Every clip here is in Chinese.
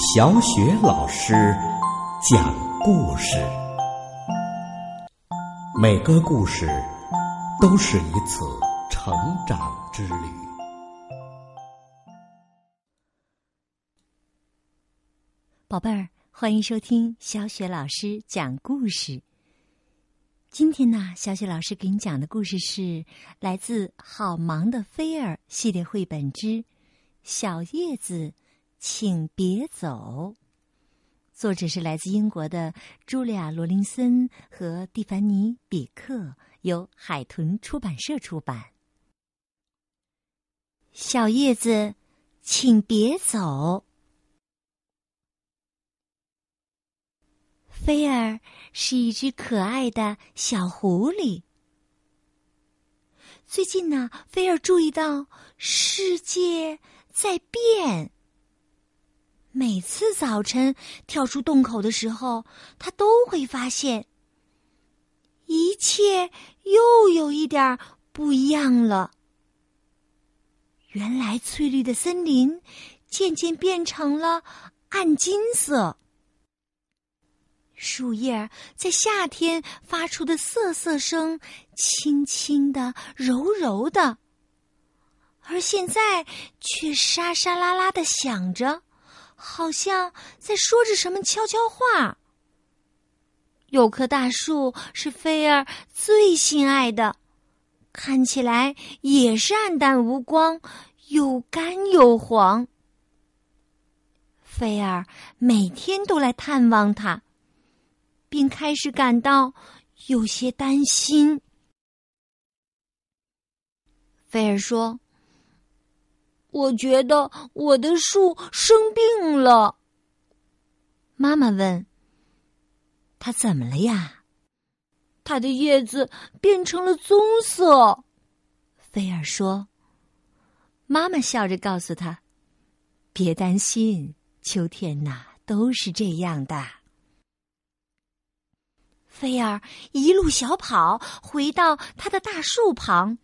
小雪老师讲故事，每个故事都是一次成长之旅。宝贝儿，欢迎收听小雪老师讲故事。今天呢，小雪老师给你讲的故事是来自《好忙的菲儿》系列绘本之《小叶子，请别走》。作者是来自英国的茱莉亚·罗林森和蒂凡尼·比克，由海豚出版社出版。小叶子，请别走。菲儿是一只可爱的小狐狸。最近呢，菲儿注意到世界在变。每次早晨跳出洞口的时候，他都会发现一切又有一点不一样了。原来翠绿的森林渐渐变成了暗金色。树叶在夏天发出的瑟瑟声，轻轻的、柔柔的，而现在却沙沙啦啦的响着，好像在说着什么悄悄话。有棵大树是菲儿最心爱的，看起来也是暗淡无光，又干又黄。菲儿每天都来探望他。并开始感到有些担心。菲尔说：“我觉得我的树生病了。”妈妈问：“它怎么了呀？”“它的叶子变成了棕色。”菲尔说。妈妈笑着告诉他：“别担心，秋天呐，都是这样的。”菲儿一路小跑回到他的大树旁，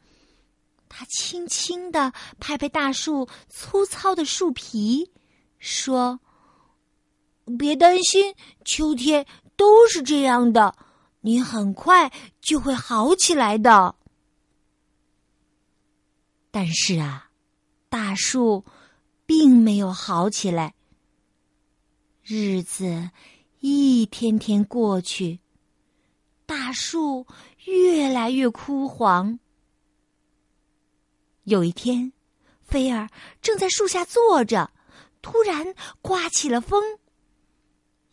他轻轻的拍拍大树粗糙的树皮，说：“别担心，秋天都是这样的，你很快就会好起来的。”但是啊，大树并没有好起来。日子一天天过去。大树越来越枯黄。有一天，菲儿正在树下坐着，突然刮起了风，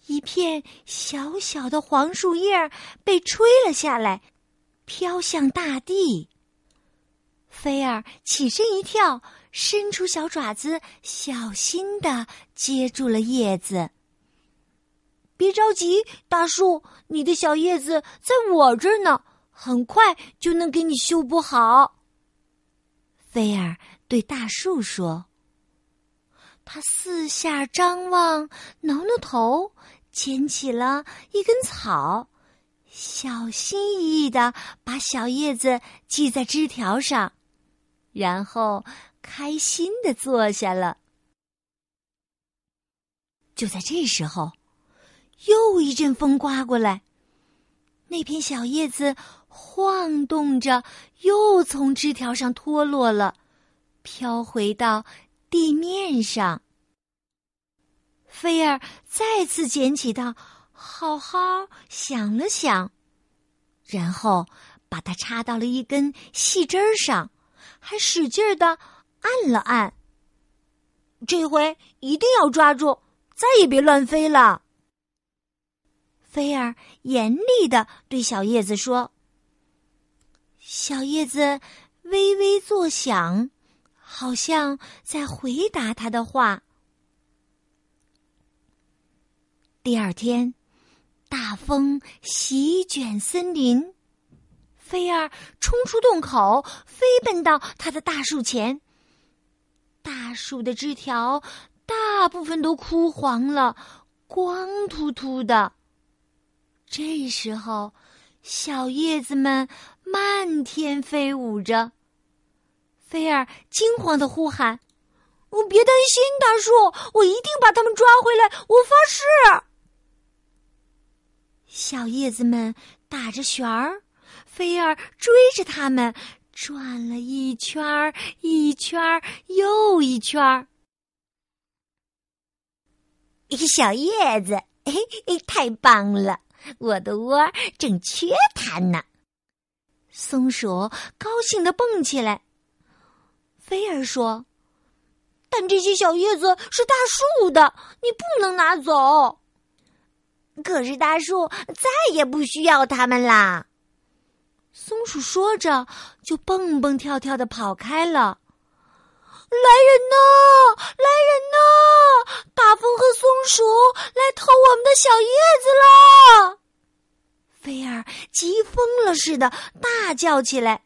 一片小小的黄树叶被吹了下来，飘向大地。菲儿起身一跳，伸出小爪子，小心的接住了叶子。别着急，大树，你的小叶子在我这儿呢，很快就能给你修补好。菲儿对大树说：“他四下张望，挠挠头，捡起了一根草，小心翼翼的把小叶子系在枝条上，然后开心的坐下了。”就在这时候。又一阵风刮过来，那片小叶子晃动着，又从枝条上脱落了，飘回到地面上。菲儿再次捡起它，好好想了想，然后把它插到了一根细枝儿上，还使劲儿的按了按。这回一定要抓住，再也别乱飞了。菲儿严厉的对小叶子说：“小叶子微微作响，好像在回答他的话。”第二天，大风席卷森林，菲儿冲出洞口，飞奔到他的大树前。大树的枝条大部分都枯黄了，光秃秃的。这时候，小叶子们漫天飞舞着。菲儿惊慌的呼喊：“我别担心，大树，我一定把他们抓回来，我发誓。小叶子们打着旋儿，菲儿追着它们转了一圈儿，一圈儿又一圈儿。小叶子，嘿嘿，太棒了！我的窝正缺它呢。松鼠高兴的蹦起来。菲儿说：“但这些小叶子是大树的，你不能拿走。”可是大树再也不需要它们啦。松鼠说着，就蹦蹦跳跳的跑开了。来人呐！来人呐！大风和松鼠来偷我们的小叶子了！菲儿急疯了似的大叫起来：“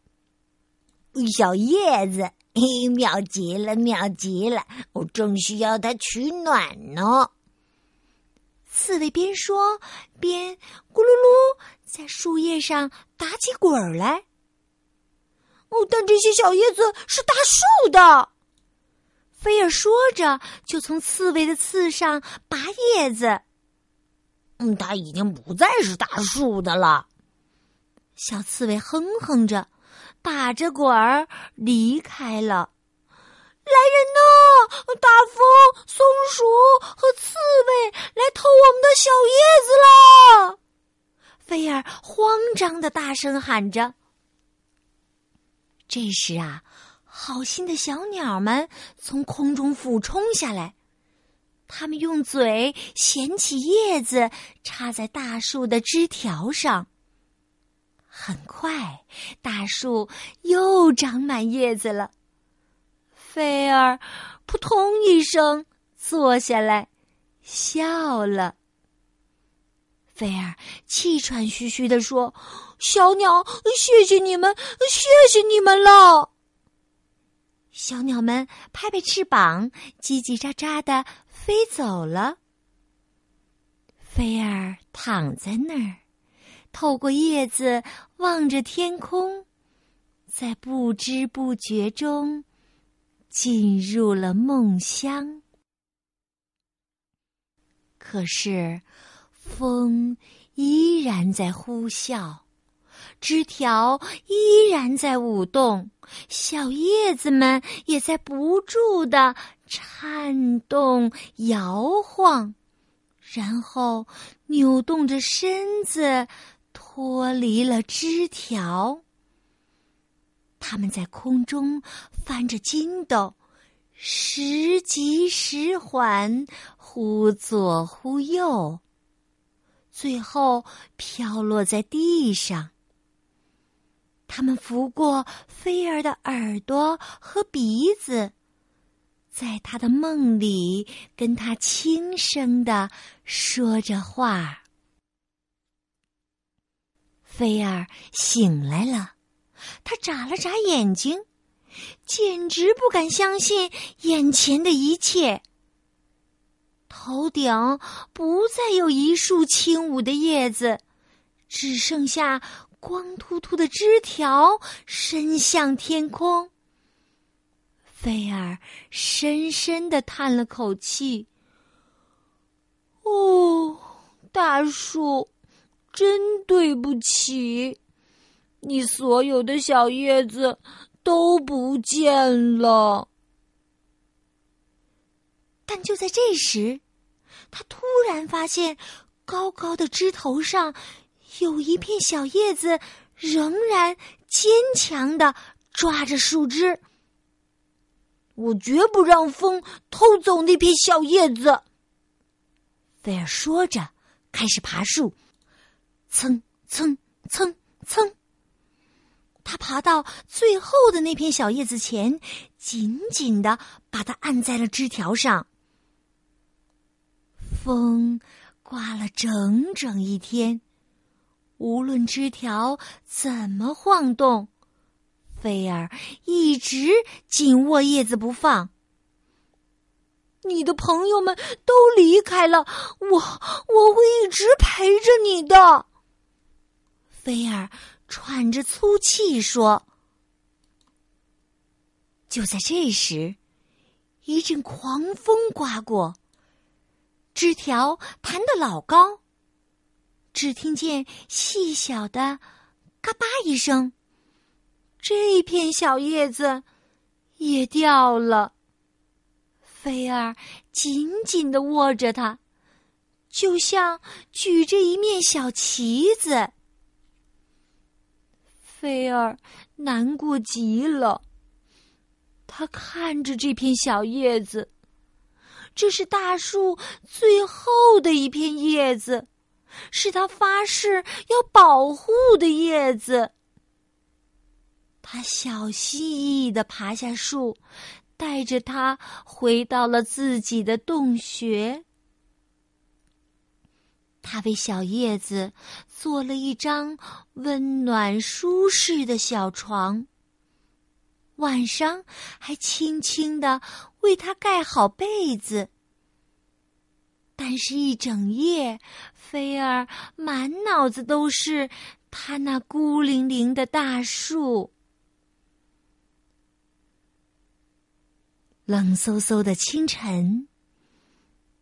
小叶子，嘿，妙极了，妙极了！我正需要它取暖呢。”刺猬边说边咕噜噜在树叶上打起滚儿来。哦，但这些小叶子是大树的。菲儿说着，就从刺猬的刺上拔叶子。嗯，它已经不再是大树的了。小刺猬哼哼着，打着滚儿离开了。来人呐！大风、松鼠和刺猬来偷我们的小叶子了！菲儿慌张的大声喊着。这时啊。好心的小鸟们从空中俯冲下来，它们用嘴衔起叶子，插在大树的枝条上。很快，大树又长满叶子了。菲儿扑通一声坐下来，笑了。菲儿气喘吁吁地说：“小鸟，谢谢你们，谢谢你们了。”小鸟们拍拍翅膀，叽叽喳喳的飞走了。菲儿躺在那儿，透过叶子望着天空，在不知不觉中进入了梦乡。可是，风依然在呼啸。枝条依然在舞动，小叶子们也在不住的颤动、摇晃，然后扭动着身子脱离了枝条。它们在空中翻着筋斗，时急时缓，忽左忽右，最后飘落在地上。他们拂过菲儿的耳朵和鼻子，在他的梦里跟他轻声的说着话。菲儿醒来了，他眨了眨眼睛，简直不敢相信眼前的一切。头顶不再有一束轻舞的叶子，只剩下。光秃秃的枝条伸向天空。菲儿深深的叹了口气：“哦，大树，真对不起，你所有的小叶子都不见了。”但就在这时，他突然发现，高高的枝头上。有一片小叶子仍然坚强的抓着树枝。我绝不让风偷走那片小叶子。菲尔说着，开始爬树，蹭蹭蹭蹭。他爬到最后的那片小叶子前，紧紧的把它按在了枝条上。风刮了整整一天。无论枝条怎么晃动，菲儿一直紧握叶子不放。你的朋友们都离开了，我我会一直陪着你的。菲儿喘着粗气说。就在这时，一阵狂风刮过，枝条弹得老高。只听见细小的“嘎巴”一声，这片小叶子也掉了。菲儿紧紧的握着它，就像举着一面小旗子。菲儿难过极了，他看着这片小叶子，这是大树最后的一片叶子。是他发誓要保护的叶子。他小心翼翼的爬下树，带着它回到了自己的洞穴。他为小叶子做了一张温暖舒适的小床，晚上还轻轻的为它盖好被子。但是，一整夜，菲儿满脑子都是他那孤零零的大树。冷飕飕的清晨，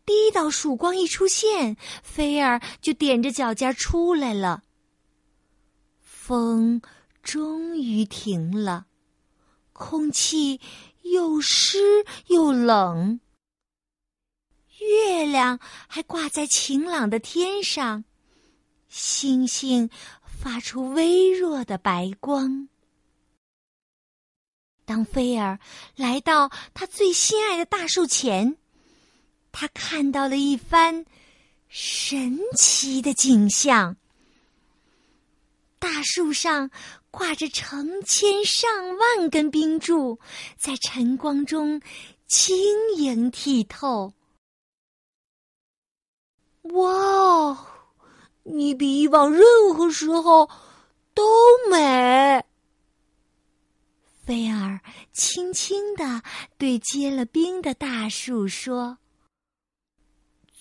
第一道曙光一出现，菲儿就踮着脚尖出来了。风终于停了，空气又湿又冷。月亮还挂在晴朗的天上，星星发出微弱的白光。当菲儿来到他最心爱的大树前，他看到了一番神奇的景象：大树上挂着成千上万根冰柱，在晨光中晶莹剔透。哇哦，你比以往任何时候都美。菲儿轻轻的对结了冰的大树说：“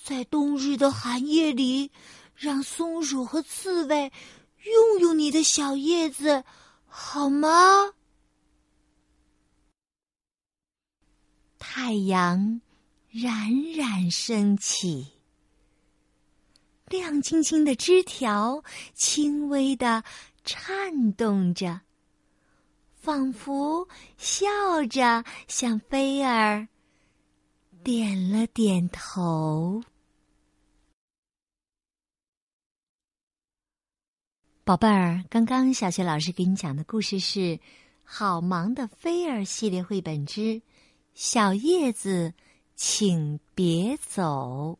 在冬日的寒夜里，让松鼠和刺猬用用你的小叶子，好吗？”太阳冉冉升起。亮晶晶的枝条轻微的颤动着，仿佛笑着向菲儿点了点头。宝贝儿，刚刚小雪老师给你讲的故事是《好忙的菲儿》系列绘本之《小叶子，请别走》。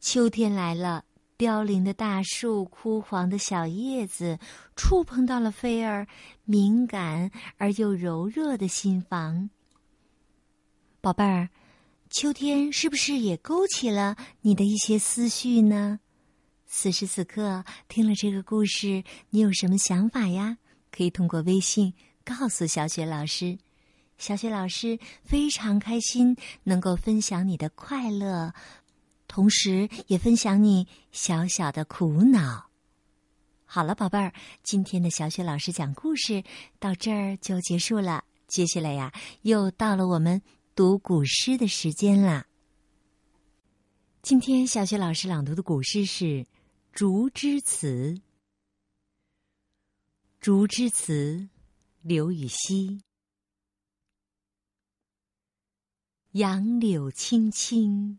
秋天来了，凋零的大树、枯黄的小叶子，触碰到了菲儿敏感而又柔弱的心房。宝贝儿，秋天是不是也勾起了你的一些思绪呢？此时此刻，听了这个故事，你有什么想法呀？可以通过微信告诉小雪老师。小雪老师非常开心能够分享你的快乐。同时也分享你小小的苦恼。好了，宝贝儿，今天的小雪老师讲故事到这儿就结束了。接下来呀，又到了我们读古诗的时间啦。今天小雪老师朗读的古诗是《竹枝词》。《竹枝词》，刘禹锡。杨柳青青。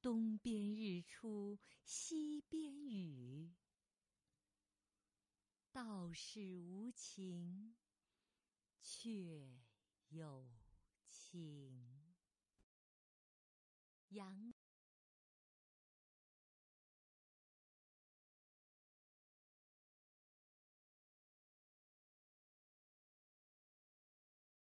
东边日出西边雨。道是无晴，却有晴。杨。